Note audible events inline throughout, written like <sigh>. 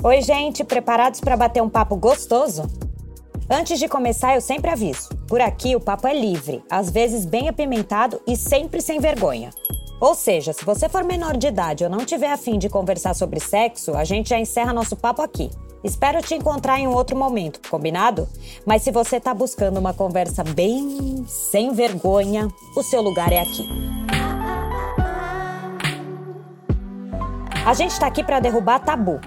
Oi, gente, preparados para bater um papo gostoso? Antes de começar, eu sempre aviso: por aqui o papo é livre, às vezes bem apimentado e sempre sem vergonha. Ou seja, se você for menor de idade ou não tiver afim de conversar sobre sexo, a gente já encerra nosso papo aqui. Espero te encontrar em outro momento, combinado? Mas se você tá buscando uma conversa bem sem vergonha, o seu lugar é aqui. A gente tá aqui para derrubar tabu.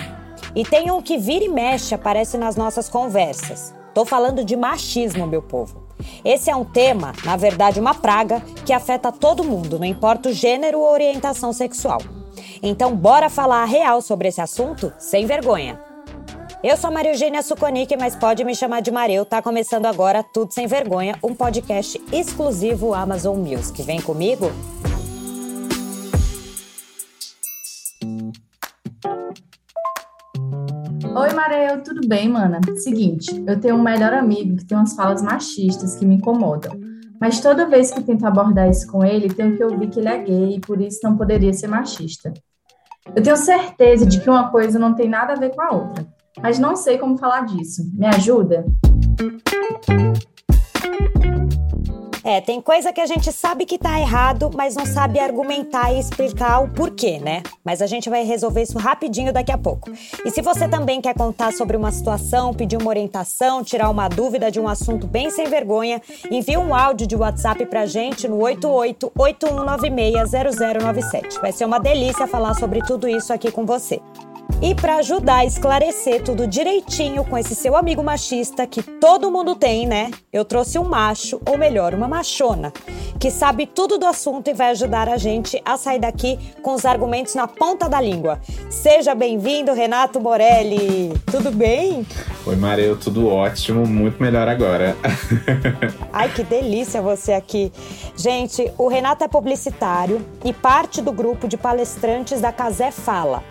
E tem um que vira e mexe aparece nas nossas conversas. Tô falando de machismo, meu povo. Esse é um tema, na verdade, uma praga que afeta todo mundo, não importa o gênero ou orientação sexual. Então, bora falar a real sobre esse assunto sem vergonha. Eu sou Maria Eugênia Suconic, mas pode me chamar de Mareu. Tá começando agora Tudo Sem Vergonha, um podcast exclusivo Amazon Music. Vem comigo? Oi, Mareu, tudo bem, mana? Seguinte, eu tenho um melhor amigo que tem umas falas machistas que me incomodam. Mas toda vez que tento abordar isso com ele, tenho que ouvir que ele é gay e por isso não poderia ser machista. Eu tenho certeza de que uma coisa não tem nada a ver com a outra, mas não sei como falar disso. Me ajuda? É, tem coisa que a gente sabe que tá errado, mas não sabe argumentar e explicar o porquê, né? Mas a gente vai resolver isso rapidinho daqui a pouco. E se você também quer contar sobre uma situação, pedir uma orientação, tirar uma dúvida de um assunto bem sem vergonha, envie um áudio de WhatsApp pra gente no 8881960097. Vai ser uma delícia falar sobre tudo isso aqui com você. E para ajudar a esclarecer tudo direitinho com esse seu amigo machista que todo mundo tem, né? Eu trouxe um macho, ou melhor, uma machona, que sabe tudo do assunto e vai ajudar a gente a sair daqui com os argumentos na ponta da língua. Seja bem-vindo, Renato Morelli. Tudo bem? Oi, Mareu, tudo ótimo, muito melhor agora. <laughs> Ai, que delícia você aqui. Gente, o Renato é publicitário e parte do grupo de palestrantes da Casé Fala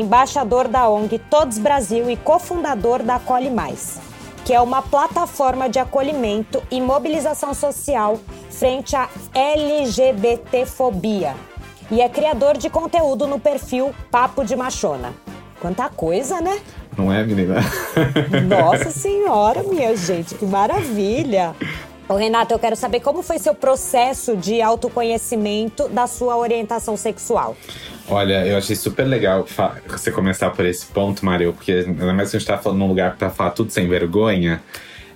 embaixador da ONG Todos Brasil e cofundador da Acolhe Mais, que é uma plataforma de acolhimento e mobilização social frente à LGBTfobia. E é criador de conteúdo no perfil Papo de Machona. Quanta coisa, né? Não é, menina? Nossa <laughs> Senhora, minha gente, que maravilha! Ô, Renato, eu quero saber como foi seu processo de autoconhecimento da sua orientação sexual. Olha, eu achei super legal você começar por esse ponto, Mario, porque ainda mais que a gente tá falando num lugar pra falar tudo sem vergonha.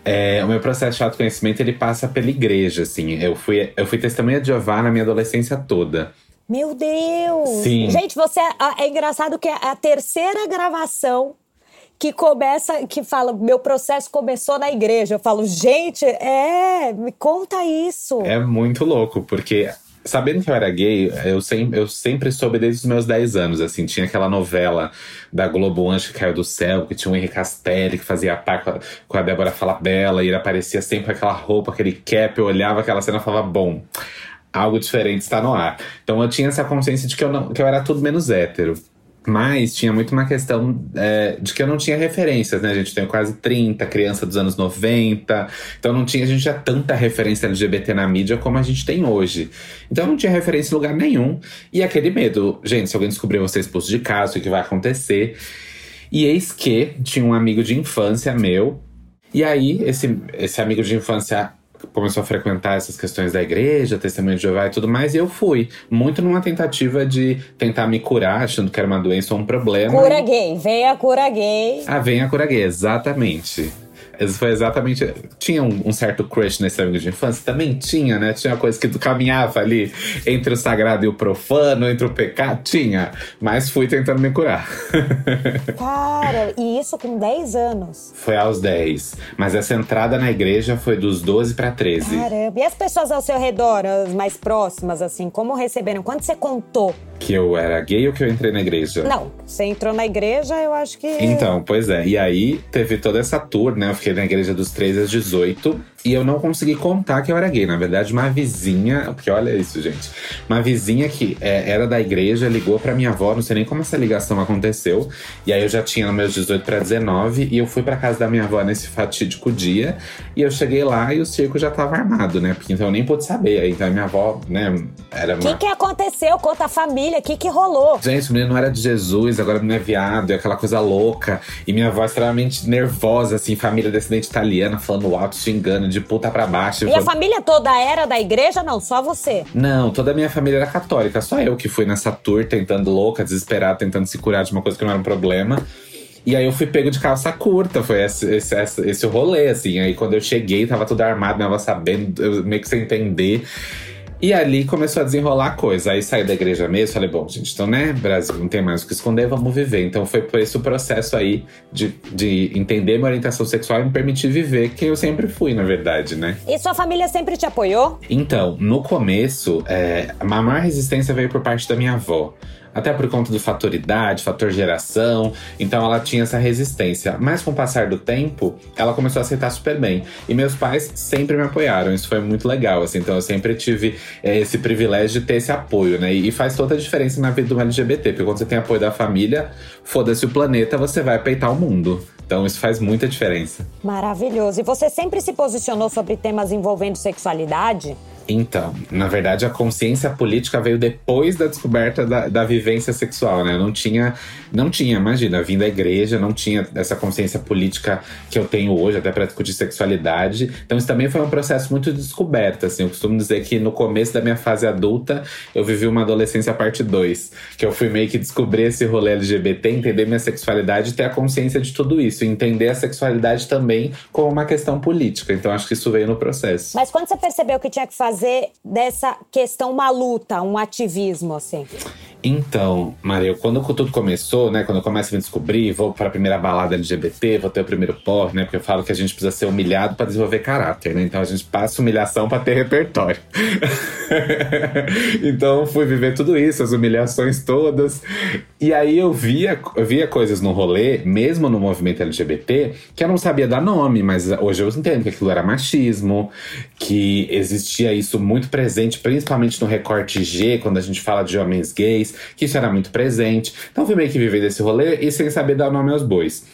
É, o meu processo de autoconhecimento ele passa pela igreja, assim. Eu fui, eu fui testemunha de Jeová na minha adolescência toda. Meu Deus! Sim. Gente, você é, é engraçado que é a terceira gravação que começa, que fala, meu processo começou na igreja. Eu falo, gente, é, me conta isso. É muito louco, porque sabendo que eu era gay, eu sempre, eu sempre soube desde os meus 10 anos, assim. Tinha aquela novela da Globo Anjo que caiu do céu, que tinha o Henrique Castelli, que fazia par com a, com a Débora Falabella, e ele aparecia sempre com aquela roupa, aquele cap, eu olhava aquela cena e falava, bom, algo diferente está no ar. Então eu tinha essa consciência de que eu, não, que eu era tudo menos hétero. Mas tinha muito uma questão é, de que eu não tinha referências, né? A gente tem quase 30, criança dos anos 90. Então não tinha, a gente tinha tanta referência LGBT na mídia como a gente tem hoje. Então não tinha referência em lugar nenhum. E aquele medo, gente, se alguém descobrir você expulso de casa, o que vai acontecer? E eis que tinha um amigo de infância meu. E aí, esse, esse amigo de infância começou a frequentar essas questões da igreja, testemunho de Jeová e tudo mais, e eu fui. Muito numa tentativa de tentar me curar, achando que era uma doença ou um problema. Cura gay, vem a cura gay. Ah, vem a cura gay, exatamente. Foi exatamente. Tinha um, um, certo crush nesse amigo de infância? Também tinha, né? Tinha coisa que tu caminhava ali entre o sagrado e o profano, entre o pecado. Tinha. Mas fui tentando me curar. <laughs> Cara, e isso com 10 anos? Foi aos 10. Mas essa entrada na igreja foi dos 12 para 13. Caramba. E as pessoas ao seu redor, as mais próximas, assim, como receberam? Quando você contou? Que eu era gay ou que eu entrei na igreja? Não, você entrou na igreja, eu acho que. Então, pois é. E aí teve toda essa tour, né? Eu fiquei na igreja dos 13 aos 18. E eu não consegui contar que eu era gay. Na verdade, uma vizinha. Porque olha isso, gente. Uma vizinha que é, era da igreja ligou pra minha avó, não sei nem como essa ligação aconteceu. E aí eu já tinha meus 18 para 19 e eu fui pra casa da minha avó nesse fatídico dia. E eu cheguei lá e o circo já tava armado, né? Porque então eu nem pude saber. Aí então a minha avó, né, era. O uma... que, que aconteceu? Conta a família, o que, que rolou? Gente, o menino não era de Jesus, agora não é viado, é aquela coisa louca. E minha avó extremamente nervosa, assim, família descendente italiana, falando alto, xingando, de puta pra baixo. E a família toda era da igreja? Não, só você? Não, toda a minha família era católica. Só eu que fui nessa tour tentando louca, desesperada, tentando se curar de uma coisa que não era um problema. E aí eu fui pego de calça curta, foi esse, esse, esse, esse rolê, assim. Aí quando eu cheguei, tava tudo armado, minha avó sabendo, eu meio que sem entender. E ali começou a desenrolar a coisa. Aí saí da igreja mesmo, falei, bom, gente, então, né, Brasil, não tem mais o que esconder, vamos viver. Então foi por esse processo aí de, de entender minha orientação sexual e me permitir viver, que eu sempre fui, na verdade, né? E sua família sempre te apoiou? Então, no começo, é, a maior resistência veio por parte da minha avó até por conta do fator idade, fator geração. Então ela tinha essa resistência. Mas com o passar do tempo, ela começou a aceitar super bem. E meus pais sempre me apoiaram. Isso foi muito legal, assim. Então eu sempre tive é, esse privilégio de ter esse apoio, né? E faz toda a diferença na vida do LGBT, porque quando você tem apoio da família, foda-se o planeta, você vai peitar o mundo. Então isso faz muita diferença. Maravilhoso. E você sempre se posicionou sobre temas envolvendo sexualidade? Então, na verdade, a consciência política veio depois da descoberta da, da vivência sexual, né? Não tinha, não tinha, imagina, vindo da igreja, não tinha essa consciência política que eu tenho hoje, até para discutir sexualidade. Então, isso também foi um processo muito de descoberta, assim. Eu costumo dizer que no começo da minha fase adulta, eu vivi uma adolescência parte 2, que eu fui meio que descobrir esse rolê LGBT, entender minha sexualidade e ter a consciência de tudo isso, entender a sexualidade também como uma questão política. Então, acho que isso veio no processo. Mas quando você percebeu que tinha que fazer fazer dessa questão uma luta, um ativismo, assim? Então, Maria, quando tudo começou, né? Quando eu começo a me descobrir, vou para a primeira balada LGBT, vou ter o primeiro porre, né? Porque eu falo que a gente precisa ser humilhado para desenvolver caráter, né? Então a gente passa humilhação para ter repertório. <laughs> então fui viver tudo isso, as humilhações todas. E aí eu via, eu via coisas no rolê, mesmo no movimento LGBT, que eu não sabia dar nome, mas hoje eu entendo que aquilo era machismo, que existia isso muito presente, principalmente no recorte G, quando a gente fala de homens gays que isso era muito presente. Então fui meio que vivendo esse rolê e sem saber dar nome aos bois.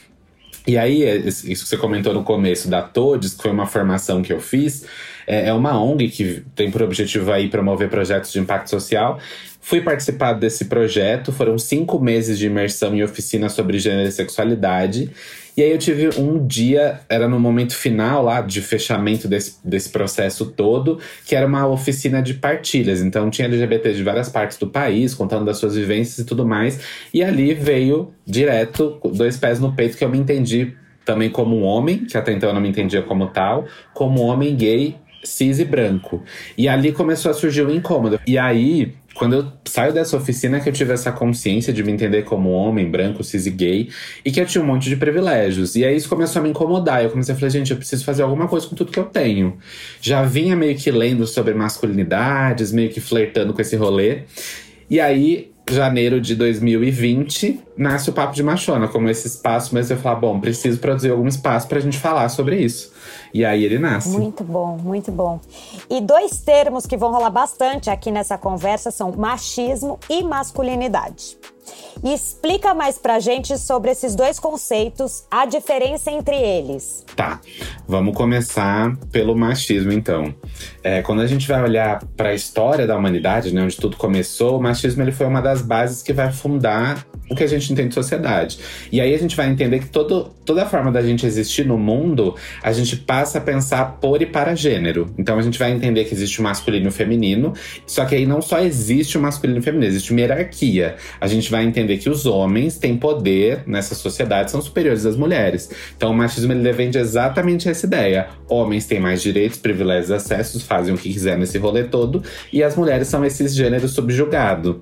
E aí, isso que você comentou no começo da Todes, que foi uma formação que eu fiz, é, é uma ONG que tem por objetivo aí promover projetos de impacto social. Fui participar desse projeto, foram cinco meses de imersão em oficina sobre gênero e sexualidade. E aí eu tive um dia, era no momento final lá de fechamento desse, desse processo todo, que era uma oficina de partilhas. Então tinha LGBT de várias partes do país, contando das suas vivências e tudo mais. E ali veio direto, dois pés no peito, que eu me entendi também como um homem, que até então eu não me entendia como tal, como um homem gay cis e branco. E ali começou a surgir o um incômodo. E aí quando eu saio dessa oficina que eu tive essa consciência de me entender como homem, branco, cis e gay, e que eu tinha um monte de privilégios. E aí isso começou a me incomodar. Eu comecei a falar, gente, eu preciso fazer alguma coisa com tudo que eu tenho. Já vinha meio que lendo sobre masculinidades, meio que flertando com esse rolê. E aí, janeiro de 2020, nasce o Papo de Machona, como esse espaço, mas eu falo, bom, preciso produzir algum espaço pra gente falar sobre isso. E aí ele nasce. Muito bom, muito bom. E dois termos que vão rolar bastante aqui nessa conversa são machismo e masculinidade. E explica mais pra gente sobre esses dois conceitos, a diferença entre eles. Tá, vamos começar pelo machismo então. É, quando a gente vai olhar para a história da humanidade, né, onde tudo começou, o machismo ele foi uma das bases que vai fundar o que a gente entende de sociedade. E aí a gente vai entender que todo, toda forma da gente existir no mundo, a gente passa a pensar por e para gênero. Então a gente vai entender que existe o masculino e o feminino, só que aí não só existe o masculino e o feminino, existe uma hierarquia. A gente vai entender que os homens têm poder nessa sociedade, são superiores às mulheres. Então o machismo ele defende exatamente essa ideia. Homens têm mais direitos, privilégios, acessos, fazem o que quiser nesse rolê todo, e as mulheres são esses gêneros subjugados.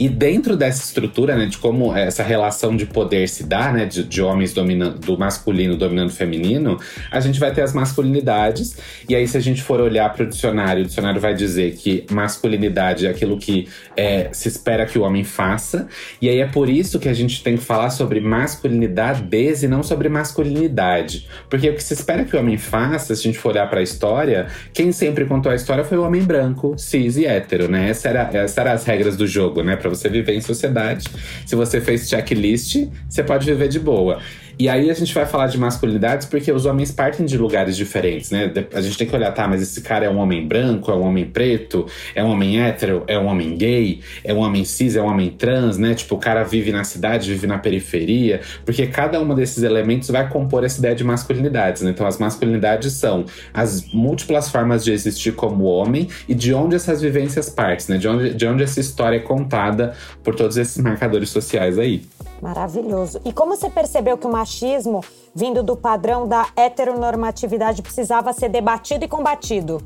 E dentro dessa estrutura, né, de como essa relação de poder se dá, né, de, de homens dominando, do masculino dominando o feminino, a gente vai ter as masculinidades. E aí, se a gente for olhar para o dicionário, o dicionário vai dizer que masculinidade é aquilo que é, se espera que o homem faça. E aí é por isso que a gente tem que falar sobre masculinidade e não sobre masculinidade. Porque o que se espera que o homem faça, se a gente for olhar para a história, quem sempre contou a história foi o homem branco, cis e hétero, né? Essa era, essas eram as regras do jogo, né? Você viver em sociedade. Se você fez checklist, você pode viver de boa. E aí a gente vai falar de masculinidades porque os homens partem de lugares diferentes, né? A gente tem que olhar, tá, mas esse cara é um homem branco, é um homem preto, é um homem hétero, é um homem gay, é um homem cis, é um homem trans, né? Tipo, o cara vive na cidade, vive na periferia, porque cada um desses elementos vai compor essa ideia de masculinidades, né? Então as masculinidades são as múltiplas formas de existir como homem e de onde essas vivências partem, né? De onde, de onde essa história é contada por todos esses marcadores sociais aí. Maravilhoso. E como você percebeu que o machismo, vindo do padrão da heteronormatividade, precisava ser debatido e combatido?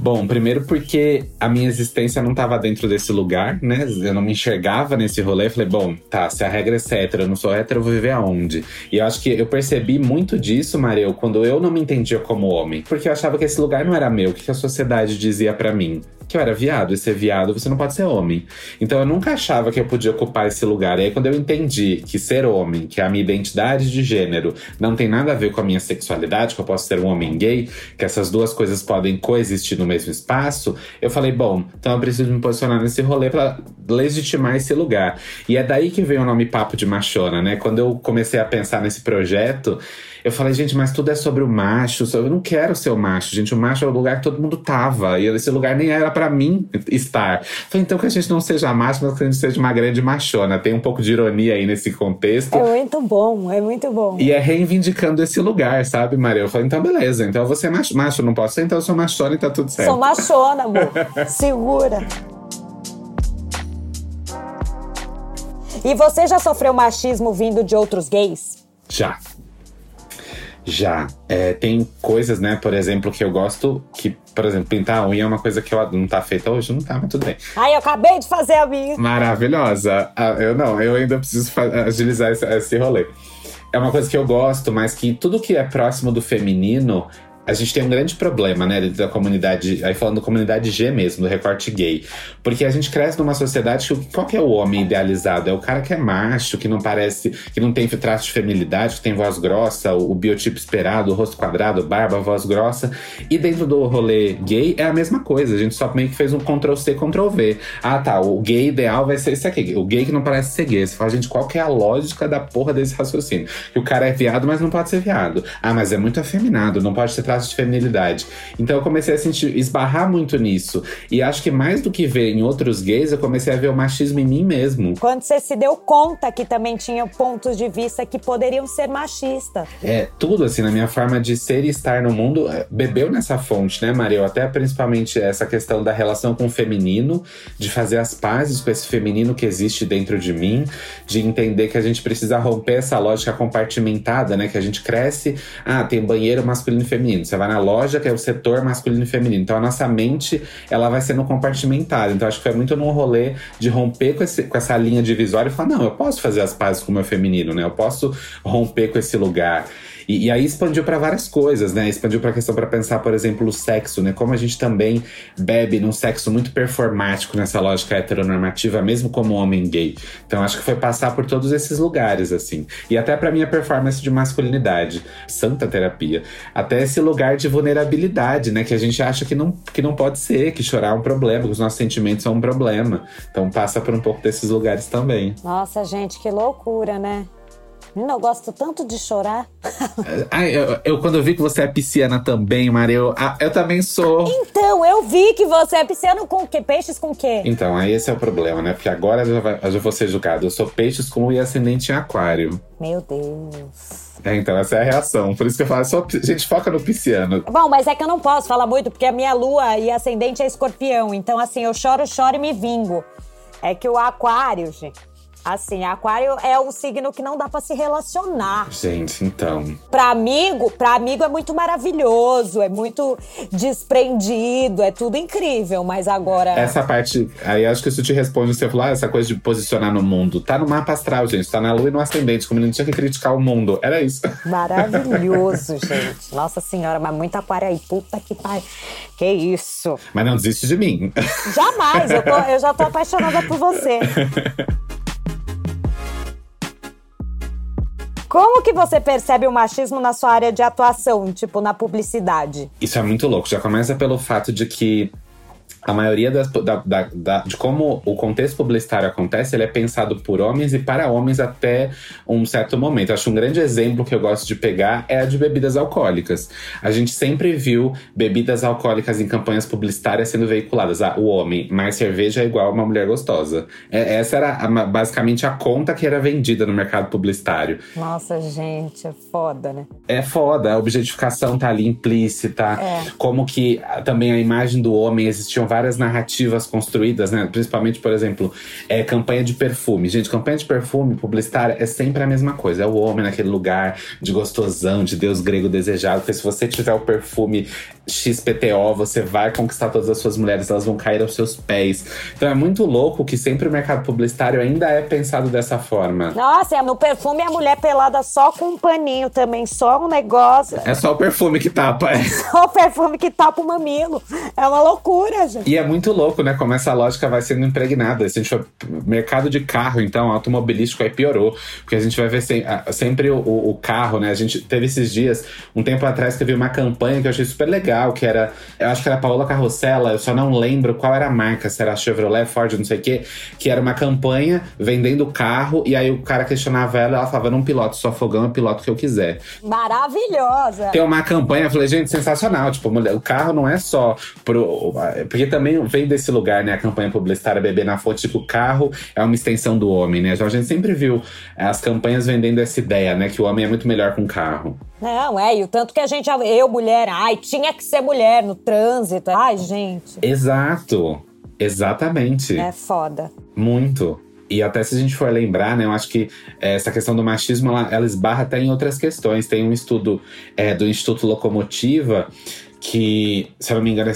Bom, primeiro porque a minha existência não estava dentro desse lugar, né? Eu não me enxergava nesse rolê. Falei, bom, tá, se a regra é hétero, eu não sou hétero, eu vou viver aonde? E eu acho que eu percebi muito disso, Mareu, quando eu não me entendia como homem. Porque eu achava que esse lugar não era meu, o que a sociedade dizia para mim? Que eu era viado. E ser viado, você não pode ser homem. Então eu nunca achava que eu podia ocupar esse lugar. E aí, quando eu entendi que ser homem, que a minha identidade de gênero, não tem nada a ver com a minha sexualidade, que eu posso ser um homem gay, que essas duas coisas podem coexistir no mesmo espaço, eu falei, bom, então eu preciso me posicionar nesse rolê para legitimar esse lugar. E é daí que vem o nome Papo de Machona, né? Quando eu comecei a pensar nesse projeto, eu falei, gente, mas tudo é sobre o macho. Eu não quero ser o macho, gente. O macho é o lugar que todo mundo tava. E esse lugar nem era para mim estar. Falei, então que a gente não seja macho, mas que a gente seja uma grande machona. Tem um pouco de ironia aí nesse contexto. É muito bom, é muito bom. E é reivindicando esse lugar, sabe, Maria? Eu falei, então beleza. Então eu vou ser macho. Macho não posso ser, então eu sou machona e tá tudo certo. Sou machona, amor. <laughs> Segura. E você já sofreu machismo vindo de outros gays? Já. Já. É, tem coisas, né, por exemplo, que eu gosto que, por exemplo, pintar a unha é uma coisa que eu, não tá feita hoje, não tá, mas tudo bem. Ai, eu acabei de fazer a minha. Maravilhosa. Ah, eu não, eu ainda preciso agilizar esse, esse rolê. É uma coisa que eu gosto, mas que tudo que é próximo do feminino a gente tem um grande problema, né, dentro da comunidade, aí falando da comunidade G mesmo, do recorte gay. Porque a gente cresce numa sociedade que qual que é o homem idealizado? É o cara que é macho, que não parece, que não tem traço de feminilidade, que tem voz grossa, o, o biotipo esperado, o rosto quadrado, barba, voz grossa. E dentro do rolê gay é a mesma coisa. A gente só meio que fez um Ctrl C, Ctrl V. Ah, tá, o gay ideal vai ser esse aqui. O gay que não parece ser gay. Você fala, gente, qual que é a lógica da porra desse raciocínio? Que o cara é viado, mas não pode ser viado. Ah, mas é muito afeminado, não pode ter traço de feminilidade. Então eu comecei a sentir, esbarrar muito nisso. E acho que mais do que ver em outros gays, eu comecei a ver o machismo em mim mesmo. Quando você se deu conta que também tinha pontos de vista que poderiam ser machistas. É, tudo assim, na minha forma de ser e estar no mundo, é, bebeu nessa fonte, né, Maria? Até principalmente essa questão da relação com o feminino, de fazer as pazes com esse feminino que existe dentro de mim, de entender que a gente precisa romper essa lógica compartimentada, né? Que a gente cresce, ah, tem banheiro masculino e feminino. Você vai na loja, que é o setor masculino e feminino. Então a nossa mente, ela vai sendo compartimentada. Então acho que foi muito num rolê de romper com, esse, com essa linha divisória e falar: não, eu posso fazer as pazes com o meu feminino, né? Eu posso romper com esse lugar. E, e aí expandiu para várias coisas, né? Expandiu para a questão para pensar, por exemplo, o sexo, né? Como a gente também bebe num sexo muito performático nessa lógica heteronormativa, mesmo como homem gay. Então acho que foi passar por todos esses lugares, assim. E até para minha performance de masculinidade, santa terapia. Até esse lugar de vulnerabilidade, né? Que a gente acha que não, que não pode ser, que chorar é um problema, que os nossos sentimentos são um problema. Então passa por um pouco desses lugares também. Nossa, gente, que loucura, né? Menina, eu gosto tanto de chorar. <laughs> Ai, eu, eu, quando eu vi que você é pisciana também, Maria, eu, ah, eu também sou. Então, eu vi que você é pisciano com o quê? Peixes com o quê? Então, aí esse é o problema, né? Porque agora eu já, eu já vou ser julgado. Eu sou peixes com o ascendente em aquário. Meu Deus. É, então, essa é a reação. Por isso que eu falo, só, gente, foca no pisciano. Bom, mas é que eu não posso falar muito, porque a minha lua e ascendente é escorpião. Então, assim, eu choro, choro e me vingo. É que o aquário, gente Assim, aquário é um signo que não dá para se relacionar. Gente, então. Para amigo, para amigo é muito maravilhoso, é muito desprendido, é tudo incrível, mas agora Essa parte, aí acho que isso te responde, você falou, ah, essa coisa de posicionar no mundo. Tá no mapa astral, gente, tá na lua e no ascendente, como ele não tinha que criticar o mundo. Era isso. <laughs> maravilhoso, gente. Nossa senhora, mas muito aquário aí, puta que pariu. Que isso? Mas não desiste de mim. Jamais, eu, tô, eu já tô apaixonada por você. <laughs> Como que você percebe o machismo na sua área de atuação, tipo na publicidade? Isso é muito louco. Já começa pelo fato de que a maioria das, da, da, da, de como o contexto publicitário acontece, ele é pensado por homens e para homens até um certo momento. Acho um grande exemplo que eu gosto de pegar é a de bebidas alcoólicas. A gente sempre viu bebidas alcoólicas em campanhas publicitárias sendo veiculadas. Ah, o homem, mais cerveja é igual uma mulher gostosa. É, essa era a, basicamente a conta que era vendida no mercado publicitário. Nossa, gente, é foda, né? É foda. A objetificação tá ali implícita. É. Como que também a imagem do homem existiam várias narrativas construídas, né? Principalmente, por exemplo, é, campanha de perfume. Gente, campanha de perfume publicitária é sempre a mesma coisa. É o homem naquele lugar de gostosão, de Deus grego desejado. Porque se você tiver o perfume XPTO, você vai conquistar todas as suas mulheres, elas vão cair aos seus pés. Então é muito louco que sempre o mercado publicitário ainda é pensado dessa forma. Nossa, no perfume a mulher pelada só com um paninho também, só um negócio. É só o perfume que tapa, é. <laughs> Só o perfume que tapa o mamilo. É uma loucura, gente. E é muito louco, né? Como essa lógica vai sendo impregnada. Se a gente for mercado de carro, então, automobilístico aí piorou. Porque a gente vai ver sem, sempre o, o, carro, né? A gente teve esses dias, um tempo atrás, que eu vi uma campanha que eu achei super legal, que era. Eu acho que era Paola Carrossela, eu só não lembro qual era a marca, se era Chevrolet, Ford, não sei o quê, que era uma campanha vendendo carro, e aí o cara questionava ela, ela falava: não piloto só fogão, eu piloto que eu quiser. Maravilhosa! Tem uma campanha, eu falei, gente, sensacional. Tipo, o carro não é só pro. Porque também vem desse lugar, né? A campanha publicitária Bebê na Fonte, tipo, o carro é uma extensão do homem, né? Então a gente sempre viu as campanhas vendendo essa ideia, né? Que o homem é muito melhor com carro. Não, é, e o tanto que a gente. Eu, mulher, ai, tinha que ser mulher no trânsito. Ai, gente. Exato. Exatamente. É foda. Muito. E até se a gente for lembrar, né, eu acho que é, essa questão do machismo, ela, ela esbarra até em outras questões. Tem um estudo é, do Instituto Locomotiva que, se eu não me engano, é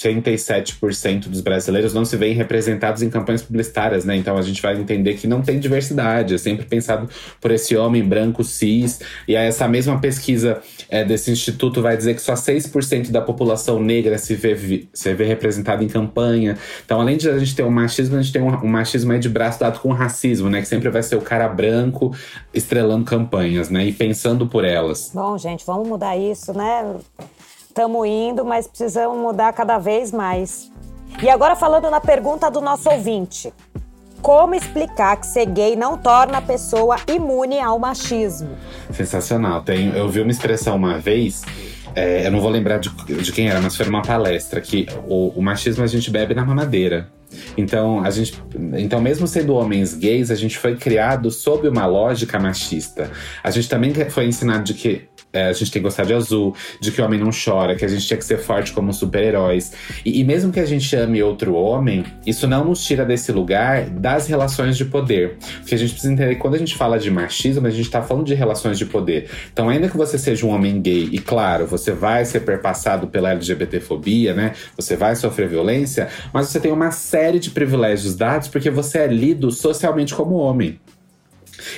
67% dos brasileiros não se veem representados em campanhas publicitárias, né? Então a gente vai entender que não tem diversidade, é sempre pensado por esse homem branco cis. E aí essa mesma pesquisa é, desse instituto vai dizer que só 6% da população negra se vê, se vê representada em campanha. Então, além de a gente ter um machismo, a gente tem um, um machismo aí de braço dado com racismo, né? Que sempre vai ser o cara branco estrelando campanhas, né? E pensando por elas. Bom, gente, vamos mudar isso, né? Estamos indo, mas precisamos mudar cada vez mais. E agora falando na pergunta do nosso ouvinte. Como explicar que ser gay não torna a pessoa imune ao machismo? Sensacional. Tem, eu vi uma expressão uma vez, é, eu não vou lembrar de, de, quem era, mas foi numa palestra, que o, o machismo a gente bebe na mamadeira. Então, a gente, então, mesmo sendo homens gays, a gente foi criado sob uma lógica machista. A gente também foi ensinado de que é, a gente tem que gostar de azul, de que o homem não chora, que a gente tinha que ser forte como super-heróis. E, e, mesmo que a gente ame outro homem, isso não nos tira desse lugar das relações de poder. Porque a gente precisa entender que quando a gente fala de machismo, a gente tá falando de relações de poder. Então, ainda que você seja um homem gay, e claro, você vai ser perpassado pela LGBTfobia, né? Você vai sofrer violência, mas você tem uma série de privilégios dados porque você é lido socialmente como homem.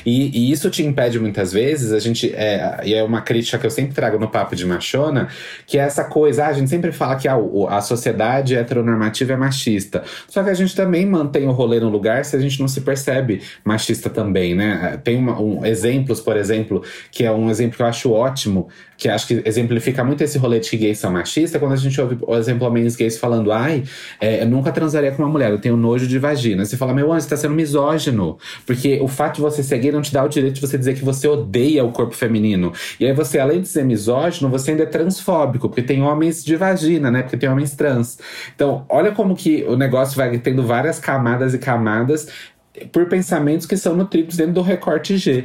E, e, isso te impede muitas vezes, a gente. É, e é uma crítica que eu sempre trago no papo de machona, que é essa coisa, ah, a gente sempre fala que a, a sociedade heteronormativa é machista. Só que a gente também mantém o rolê no lugar se a gente não se percebe machista também, né? Tem uma, um, exemplos, por exemplo, que é um exemplo que eu acho ótimo, que acho que exemplifica muito esse rolê de que gays são machistas, quando a gente ouve, por exemplo, homens gays falando, ai, é, eu nunca transaria com uma mulher, eu tenho nojo de vagina. Você fala, meu anjo, você tá sendo misógino. Porque o fato de você ser gay não te dá o direito de você dizer que você odeia o corpo feminino. E aí você, além de ser misógino, você ainda é transfóbico, porque tem homens de vagina, né? Porque tem homens trans. Então, olha como que o negócio vai tendo várias camadas e camadas por pensamentos que são nutridos dentro do recorte G.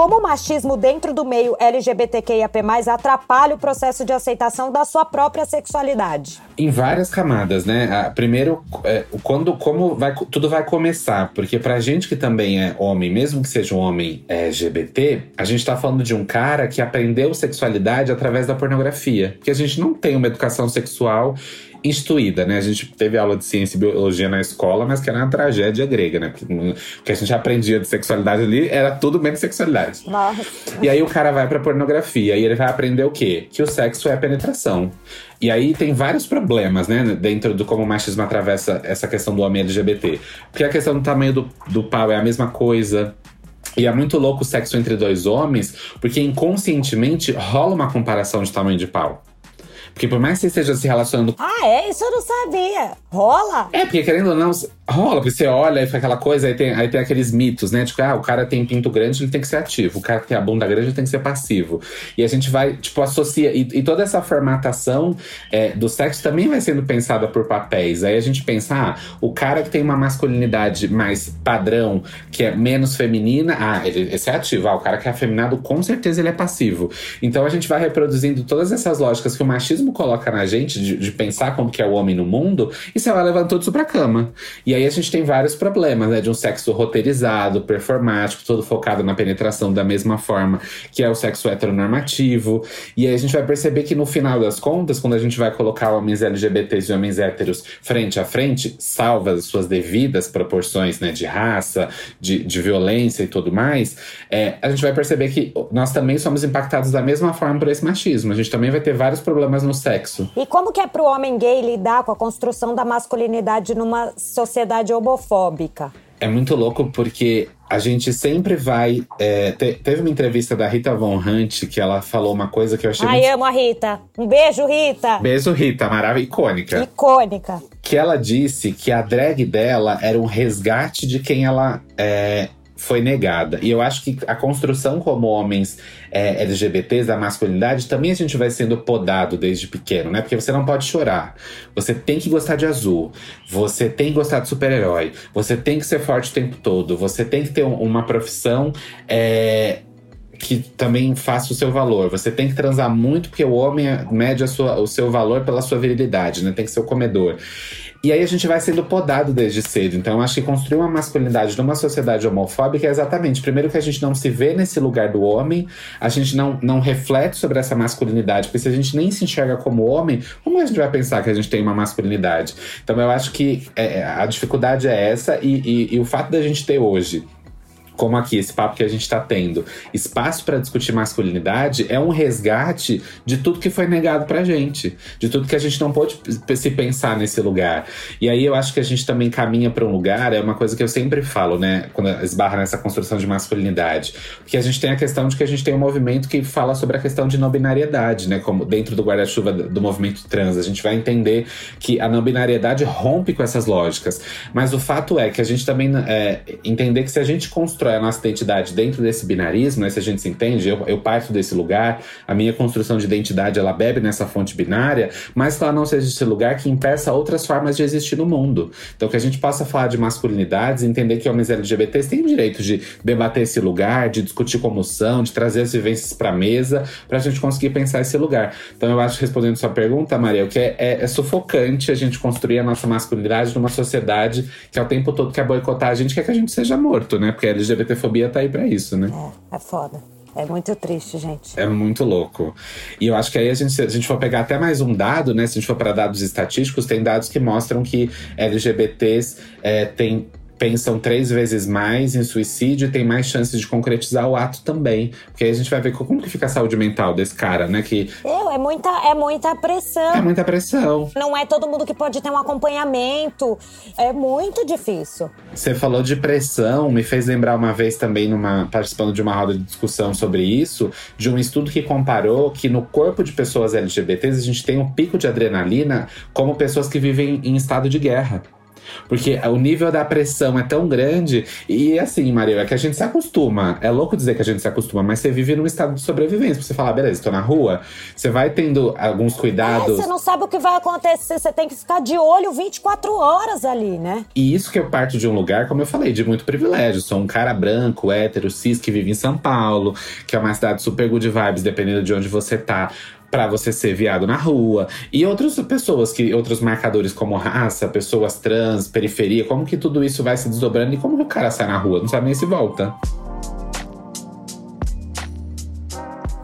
como o machismo dentro do meio LGBTQIAP+, atrapalha o processo de aceitação da sua própria sexualidade? Em várias camadas, né? Primeiro, é, quando, como vai, tudo vai começar, porque pra gente que também é homem, mesmo que seja um homem LGBT, a gente tá falando de um cara que aprendeu sexualidade através da pornografia, que a gente não tem uma educação sexual instituída, né? A gente teve aula de ciência e biologia na escola, mas que era uma tragédia grega, né? Porque o que a gente aprendia de sexualidade ali era tudo menos sexualidade. Nossa. E aí o cara vai pra pornografia e ele vai aprender o quê? Que o sexo é penetração. E aí tem vários problemas, né, dentro do como o machismo atravessa essa questão do homem LGBT. Porque a questão do tamanho do, do pau é a mesma coisa. E é muito louco o sexo entre dois homens, porque inconscientemente rola uma comparação de tamanho de pau. Porque por mais que você esteja se relacionando. Ah, é? Isso eu não sabia. Rola? É, porque querendo ou não, rola, você olha e fica aquela coisa, aí tem, aí tem aqueles mitos, né? Tipo, ah, o cara tem pinto grande, ele tem que ser ativo. O cara que tem a bunda grande, ele tem que ser passivo. E a gente vai, tipo, associa. E, e toda essa formatação é, do sexo também vai sendo pensada por papéis. Aí a gente pensa, ah, o cara que tem uma masculinidade mais padrão, que é menos feminina, ah, ele, esse é ativo. Ah, o cara que é afeminado, com certeza ele é passivo. Então a gente vai reproduzindo todas essas lógicas que o machismo coloca na gente de, de pensar como que é o homem no mundo, e você vai levando tudo isso pra cama. E aí a gente tem vários problemas, né? De um sexo roteirizado, performático, todo focado na penetração da mesma forma que é o sexo heteronormativo. E aí a gente vai perceber que no final das contas, quando a gente vai colocar homens LGBTs e homens héteros frente a frente, salva as suas devidas proporções, né? De raça, de, de violência e tudo mais, é, a gente vai perceber que nós também somos impactados da mesma forma por esse machismo. A gente também vai ter vários problemas no sexo. E como que é pro homem gay lidar com a construção da masculinidade numa sociedade homofóbica? É muito louco porque a gente sempre vai. É, te, teve uma entrevista da Rita Von Hunt que ela falou uma coisa que eu achei. Ai, muito... amo a Rita. Um beijo, Rita. Beijo, Rita. Maravilha, icônica. Icônica. Que ela disse que a drag dela era um resgate de quem ela é, foi negada. E eu acho que a construção como homens é, LGBTs, da masculinidade, também a gente vai sendo podado desde pequeno, né? Porque você não pode chorar. Você tem que gostar de azul. Você tem que gostar de super-herói. Você tem que ser forte o tempo todo. Você tem que ter um, uma profissão. É, que também faça o seu valor. Você tem que transar muito, porque o homem mede sua, o seu valor pela sua virilidade, né? Tem que ser o comedor. E aí a gente vai sendo podado desde cedo. Então, eu acho que construir uma masculinidade numa sociedade homofóbica é exatamente, primeiro que a gente não se vê nesse lugar do homem, a gente não, não reflete sobre essa masculinidade, porque se a gente nem se enxerga como homem, como a gente vai pensar que a gente tem uma masculinidade? Então, eu acho que é, a dificuldade é essa e, e, e o fato da gente ter hoje como aqui, esse papo que a gente está tendo, espaço para discutir masculinidade é um resgate de tudo que foi negado pra gente, de tudo que a gente não pôde se pensar nesse lugar. E aí eu acho que a gente também caminha para um lugar, é uma coisa que eu sempre falo, né, quando esbarra nessa construção de masculinidade, porque a gente tem a questão de que a gente tem um movimento que fala sobre a questão de não binariedade, né, como dentro do guarda-chuva do movimento trans, a gente vai entender que a não binariedade rompe com essas lógicas, mas o fato é que a gente também é, entender que se a gente constrói constrói a nossa identidade dentro desse binarismo, né? Se a gente se entende, eu, eu parto desse lugar, a minha construção de identidade ela bebe nessa fonte binária, mas que ela não seja esse lugar que impeça outras formas de existir no mundo. Então que a gente possa falar de masculinidades, entender que homens LGBTs têm o direito de debater esse lugar, de discutir como são, de trazer as vivências para a mesa, para a gente conseguir pensar esse lugar. Então eu acho, respondendo sua pergunta, Maria, o que é, é, é sufocante a gente construir a nossa masculinidade numa sociedade que ao tempo todo quer boicotar a gente, quer que a gente seja morto, né? Porque LGBT LGBTfobia tá aí pra isso, né? É, é foda. É muito triste, gente. É muito louco. E eu acho que aí a gente, se a gente for pegar até mais um dado, né? Se a gente for para dados estatísticos, tem dados que mostram que LGBTs é, têm pensam três vezes mais em suicídio e tem mais chances de concretizar o ato também. Porque aí a gente vai ver como que fica a saúde mental desse cara, né? Que... Eu, é muita, é muita pressão. É muita pressão. Não é todo mundo que pode ter um acompanhamento. É muito difícil. Você falou de pressão, me fez lembrar uma vez também, numa, participando de uma roda de discussão sobre isso, de um estudo que comparou que no corpo de pessoas LGBTs a gente tem um pico de adrenalina como pessoas que vivem em estado de guerra. Porque o nível da pressão é tão grande. E assim, Maria, é que a gente se acostuma. É louco dizer que a gente se acostuma, mas você vive num estado de sobrevivência. Você fala, beleza, tô na rua. Você vai tendo alguns cuidados. É, você não sabe o que vai acontecer. Você tem que ficar de olho 24 horas ali, né? E isso que eu parto de um lugar, como eu falei, de muito privilégio. Sou um cara branco, hétero, cis, que vive em São Paulo, que é uma cidade super good vibes, dependendo de onde você tá para você ser viado na rua. E outras pessoas, que outros marcadores como raça, pessoas trans, periferia, como que tudo isso vai se desdobrando e como o cara sai na rua? Não sabe nem se volta.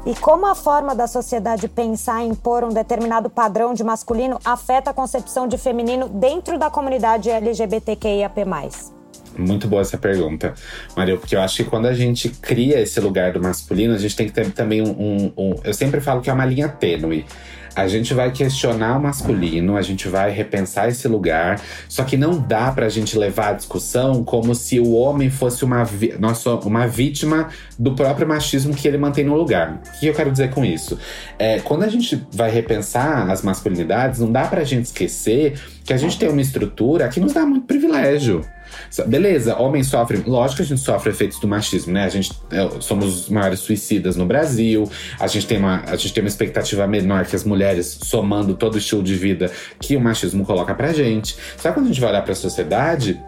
E como a forma da sociedade pensar em impor um determinado padrão de masculino afeta a concepção de feminino dentro da comunidade LGBTQIAP+. Muito boa essa pergunta, Maria, porque eu acho que quando a gente cria esse lugar do masculino, a gente tem que ter também um, um, um. Eu sempre falo que é uma linha tênue. A gente vai questionar o masculino, a gente vai repensar esse lugar, só que não dá pra gente levar a discussão como se o homem fosse uma, nossa, uma vítima do próprio machismo que ele mantém no lugar. O que eu quero dizer com isso? É, quando a gente vai repensar as masculinidades, não dá pra gente esquecer que a gente tem uma estrutura que nos dá muito privilégio. Beleza, homem sofre. Lógico que a gente sofre efeitos do machismo, né? A gente é, somos os maiores suicidas no Brasil. A gente tem uma, a gente tem uma expectativa menor que as mulheres, somando todo o estilo de vida que o machismo coloca pra gente. Só que quando a gente vai olhar pra sociedade,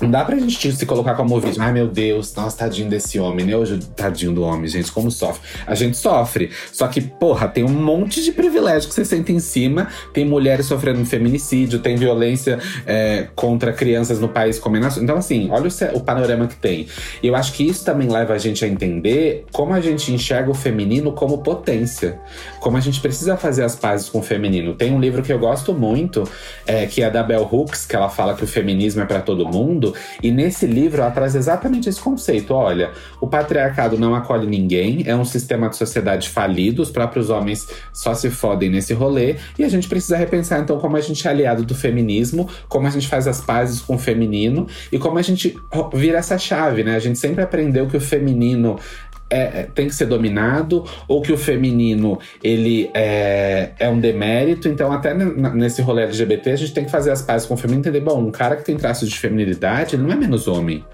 não dá pra gente se colocar como vítima. Ai, meu Deus, nossa, tadinho desse homem, né? Hoje, tadinho do homem, gente, como sofre. A gente sofre. Só que, porra, tem um monte de privilégio que você sente em cima. Tem mulheres sofrendo feminicídio, tem violência é, contra crianças no país como Então, assim, olha o, o panorama que tem. E eu acho que isso também leva a gente a entender como a gente enxerga o feminino como potência. Como a gente precisa fazer as pazes com o feminino. Tem um livro que eu gosto muito, é, que é da Bell Hooks, que ela fala que o feminismo é para todo mundo mundo. E nesse livro ela traz exatamente esse conceito. Olha, o patriarcado não acolhe ninguém, é um sistema de sociedade falido, os próprios homens só se fodem nesse rolê. E a gente precisa repensar então como a gente é aliado do feminismo, como a gente faz as pazes com o feminino e como a gente vira essa chave, né? A gente sempre aprendeu que o feminino é, é, tem que ser dominado ou que o feminino ele é, é um demérito. Então, até nesse rolê LGBT, a gente tem que fazer as pazes com o feminino e entender: bom, um cara que tem traços de feminilidade, ele não é menos homem.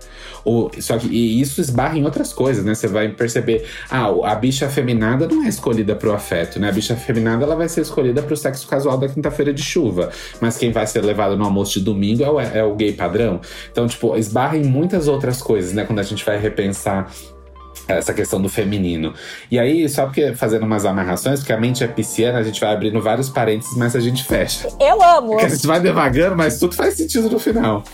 Ou, só que e isso esbarra em outras coisas, né? Você vai perceber: ah, a bicha feminada não é escolhida pro afeto, né? A bicha feminada ela vai ser escolhida pro sexo casual da quinta-feira de chuva. Mas quem vai ser levado no almoço de domingo é o, é o gay padrão. Então, tipo, esbarra em muitas outras coisas, né? Quando a gente vai repensar essa questão do feminino. E aí, só porque fazendo umas amarrações, porque a mente é pisciana, a gente vai abrindo vários parênteses, mas a gente fecha. Eu amo! Porque a gente vai devagando, mas tudo faz sentido no final.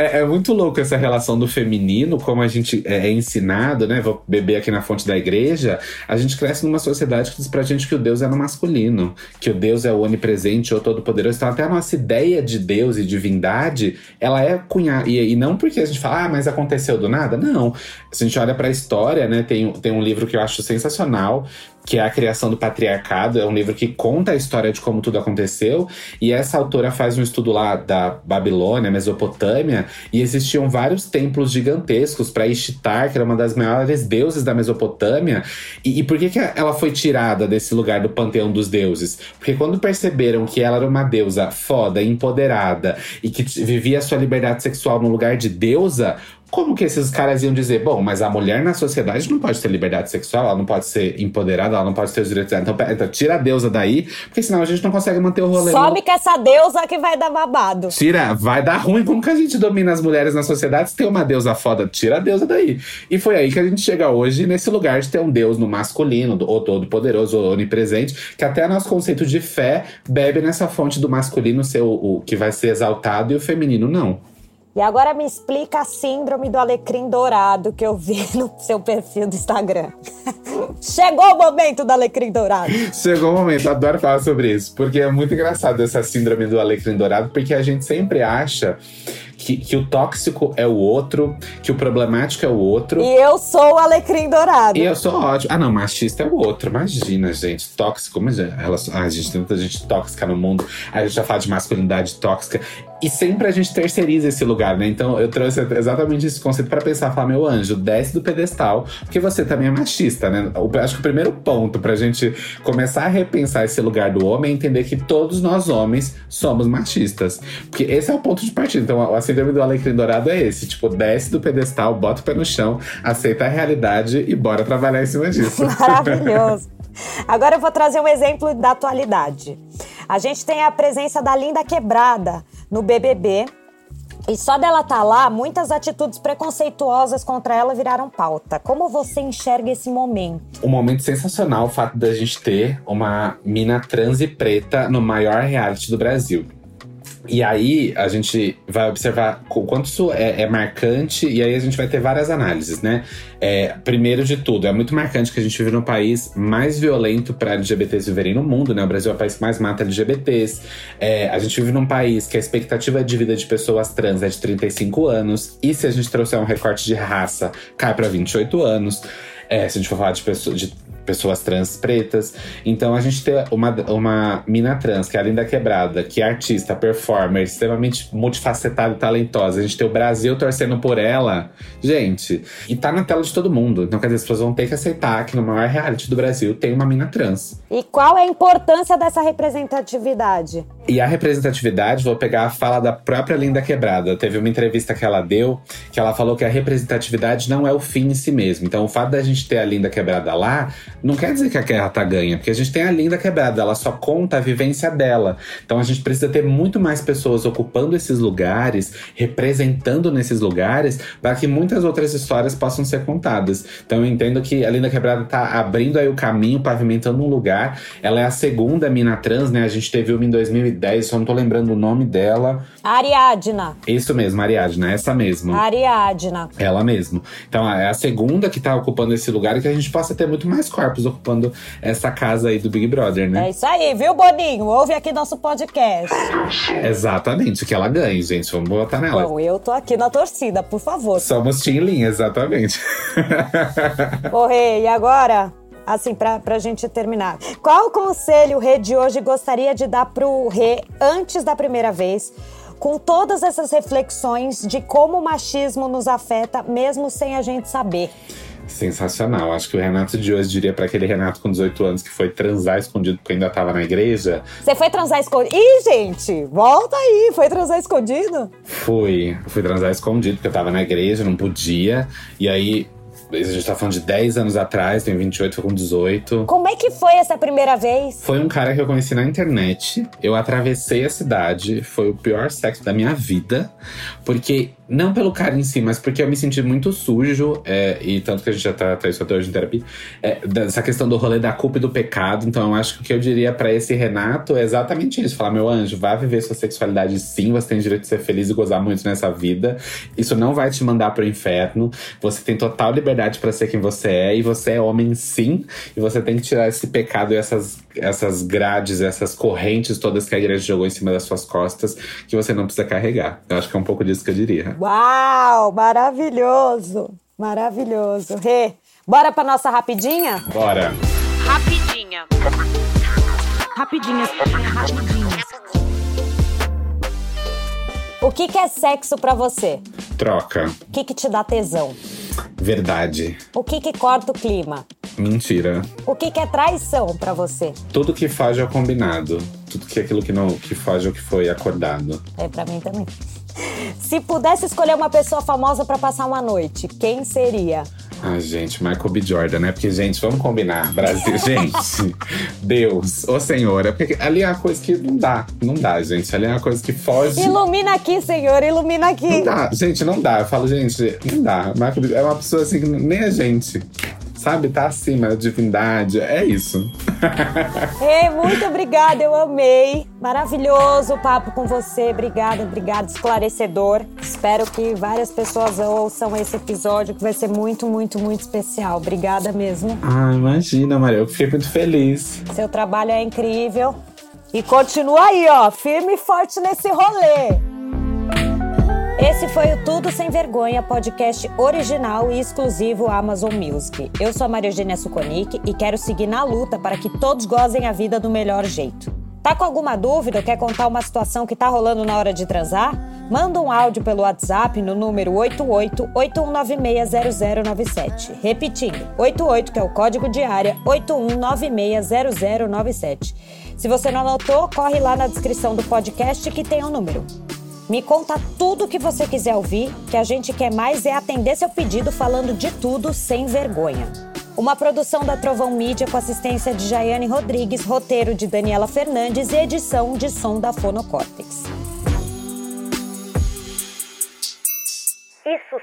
É, é, muito louco essa relação do feminino, como a gente é, é, ensinado, né? Vou beber aqui na fonte da igreja. A gente cresce numa sociedade que diz pra gente que o Deus é no masculino, que o Deus é o onipresente ou todo-poderoso. Então, até a nossa ideia de Deus e divindade, ela é cunhada. E, e, não porque a gente fala, ah, mas aconteceu do nada. Não. Se a gente olha pra história, né? Tem, tem um livro que eu acho sensacional, que é a criação do patriarcado. É um livro que conta a história de como tudo aconteceu. E essa autora faz um estudo lá da Babilônia, Mesopotâmia, e existiam vários templos gigantescos para Ishtar, que era uma das maiores deuses da Mesopotâmia. E, e por que, que ela foi tirada desse lugar do panteão dos deuses? Porque quando perceberam que ela era uma deusa foda, empoderada e que vivia sua liberdade sexual no lugar de deusa, como que esses caras iam dizer, bom, mas a mulher na sociedade não pode ter liberdade sexual, ela não pode ser empoderada, ela não pode ter os direitos dela. Então, então tira a deusa daí, porque senão a gente não consegue manter o rolê. Sobe com essa deusa que vai dar babado. Tira, vai dar ruim. Como que a gente domina as mulheres na sociedade se tem uma deusa foda? Tira a deusa daí. E foi aí que a gente chega hoje nesse lugar de ter um deus no masculino, ou todo poderoso, ou onipresente, que até nosso conceito de fé bebe nessa fonte do masculino ser o, o que vai ser exaltado e o feminino não. E agora me explica a síndrome do alecrim dourado que eu vi <laughs> no seu perfil do Instagram. <laughs> Chegou o momento do alecrim dourado. Chegou o momento, adoro falar sobre isso, porque é muito engraçado essa síndrome do alecrim dourado, porque a gente sempre acha que, que, o tóxico é o outro, que o problemático é o outro. E eu sou o alecrim dourado. E eu sou ótimo. Ah, não, machista é o outro. Imagina, gente. Tóxico, mas relacion... ah, gente, tem muita gente tóxica no mundo. A gente já fala de masculinidade tóxica. E sempre a gente terceiriza esse lugar, né? Então eu trouxe exatamente esse conceito para pensar, falar, meu anjo, desce do pedestal, porque você também é machista, né? Eu acho que o primeiro ponto pra gente começar a repensar esse lugar do homem é entender que todos nós homens somos machistas. Porque esse é o ponto de partida. Então a síndrome do alecrim dourado é esse, tipo, desce do pedestal, bota o pé no chão, aceita a realidade e bora trabalhar em cima disso. <laughs> Maravilhoso. Agora eu vou trazer um exemplo da atualidade. A gente tem a presença da Linda Quebrada no BBB. E só dela estar tá lá, muitas atitudes preconceituosas contra ela viraram pauta. Como você enxerga esse momento? Um momento sensacional o fato da gente ter uma mina trans e preta no maior reality do Brasil. E aí a gente vai observar o quanto isso é, é, marcante, e aí a gente vai ter várias análises, né? É, primeiro de tudo, é muito marcante que a gente vive no país mais violento para LGBTs viverem no mundo, né? O Brasil é o país que mais mata LGBTs. É, a gente vive num país que a expectativa de vida de pessoas trans é de 35 anos, e se a gente trouxer um recorte de raça, cai para 28 anos. É, se a gente for falar de, pessoas, de pessoas trans pretas. Então a gente tem uma, uma mina trans, que é a Linda Quebrada, que é artista, performer, extremamente multifacetada e talentosa. A gente tem o Brasil torcendo por ela. Gente, e tá na tela de todo mundo. Então, quer dizer, as pessoas vão ter que aceitar que no maior reality do Brasil tem uma mina trans. E qual é a importância dessa representatividade? E a representatividade, vou pegar a fala da própria Linda Quebrada. Teve uma entrevista que ela deu, que ela falou que a representatividade não é o fim em si mesmo. Então, o fato da gente ter a Linda Quebrada lá não quer dizer que a guerra tá ganha, porque a gente tem a linda quebrada, ela só conta a vivência dela. Então a gente precisa ter muito mais pessoas ocupando esses lugares, representando nesses lugares, para que muitas outras histórias possam ser contadas. Então eu entendo que a linda quebrada tá abrindo aí o caminho, pavimentando um lugar. Ela é a segunda mina trans, né? A gente teve uma em 2010, só não tô lembrando o nome dela. Ariadna. Isso mesmo, Ariadna, essa mesmo. Ariadna. Ela mesmo. Então é a segunda que tá ocupando esse lugar e que a gente possa ter muito mais corpos corpos ocupando essa casa aí do Big Brother, né? É isso aí, viu, Boninho? Ouve aqui nosso podcast. Exatamente, que ela ganhe, gente. Vamos botar nela. Bom, eu tô aqui na torcida, por favor. Somos Team Linha, exatamente. Ô, Rei, e agora? Assim, pra, pra gente terminar. Qual conselho o Rei de hoje gostaria de dar pro Rei antes da primeira vez? com todas essas reflexões de como o machismo nos afeta, mesmo sem a gente saber. Sensacional. Acho que o Renato de hoje diria para aquele Renato com 18 anos que foi transar escondido porque ainda tava na igreja. Você foi transar escondido? Ih, gente, volta aí. Foi transar escondido? Fui. Fui transar escondido porque eu tava na igreja, não podia. E aí a gente tá falando de 10 anos atrás, tenho 28, foi com 18. Como é que foi essa primeira vez? Foi um cara que eu conheci na internet. Eu atravessei a cidade, foi o pior sexo da minha vida, porque não pelo cara em si, mas porque eu me senti muito sujo, é, e tanto que a gente já tá, tá isso até hoje em terapia, é, dessa questão do rolê da culpa e do pecado. Então eu acho que o que eu diria para esse Renato é exatamente isso: falar, meu anjo, vá viver sua sexualidade sim, você tem direito de ser feliz e gozar muito nessa vida. Isso não vai te mandar pro inferno. Você tem total liberdade para ser quem você é, e você é homem sim, e você tem que tirar esse pecado e essas, essas grades, essas correntes todas que a igreja jogou em cima das suas costas, que você não precisa carregar. Eu acho que é um pouco disso que eu diria. Uau, maravilhoso, maravilhoso. Rê, bora pra nossa rapidinha? Bora. Rapidinha. Rapidinhas, rapidinhas. O que, que é sexo para você? Troca. O que, que te dá tesão? Verdade. O que, que corta o clima? Mentira. O que, que é traição para você? Tudo que foge ao combinado. Tudo que é aquilo que não que foge ao que foi acordado. É para mim também. Se pudesse escolher uma pessoa famosa para passar uma noite, quem seria? Ah, gente, Michael B. Jordan, né? Porque, gente, vamos combinar. Brasil, <laughs> gente, Deus, ô Senhora. Porque ali é uma coisa que não dá. Não dá, gente. Ali é uma coisa que foge. Ilumina aqui, Senhor, ilumina aqui. Não dá, gente, não dá. Eu falo, gente, não dá. Michael B. é uma pessoa assim que nem a gente sabe? Tá acima da divindade. É isso. <laughs> Ei, muito obrigada, eu amei. Maravilhoso o papo com você. Obrigada, obrigada, esclarecedor. Espero que várias pessoas ouçam esse episódio, que vai ser muito, muito, muito especial. Obrigada mesmo. Ah, imagina, Maria. Eu fiquei muito feliz. Seu trabalho é incrível. E continua aí, ó, firme e forte nesse rolê. Esse foi o Tudo Sem Vergonha, podcast original e exclusivo Amazon Music. Eu sou a Maria Eugênia Suconic e quero seguir na luta para que todos gozem a vida do melhor jeito. Tá com alguma dúvida ou quer contar uma situação que tá rolando na hora de transar? Manda um áudio pelo WhatsApp no número 88-81960097. Repetindo, 88, que é o código de área, 81960097. Se você não anotou, corre lá na descrição do podcast que tem o um número. Me conta tudo o que você quiser ouvir, que a gente quer mais é atender seu pedido falando de tudo sem vergonha. Uma produção da Trovão Mídia com assistência de Jaiane Rodrigues, roteiro de Daniela Fernandes e edição de som da Fonocórtex. Isso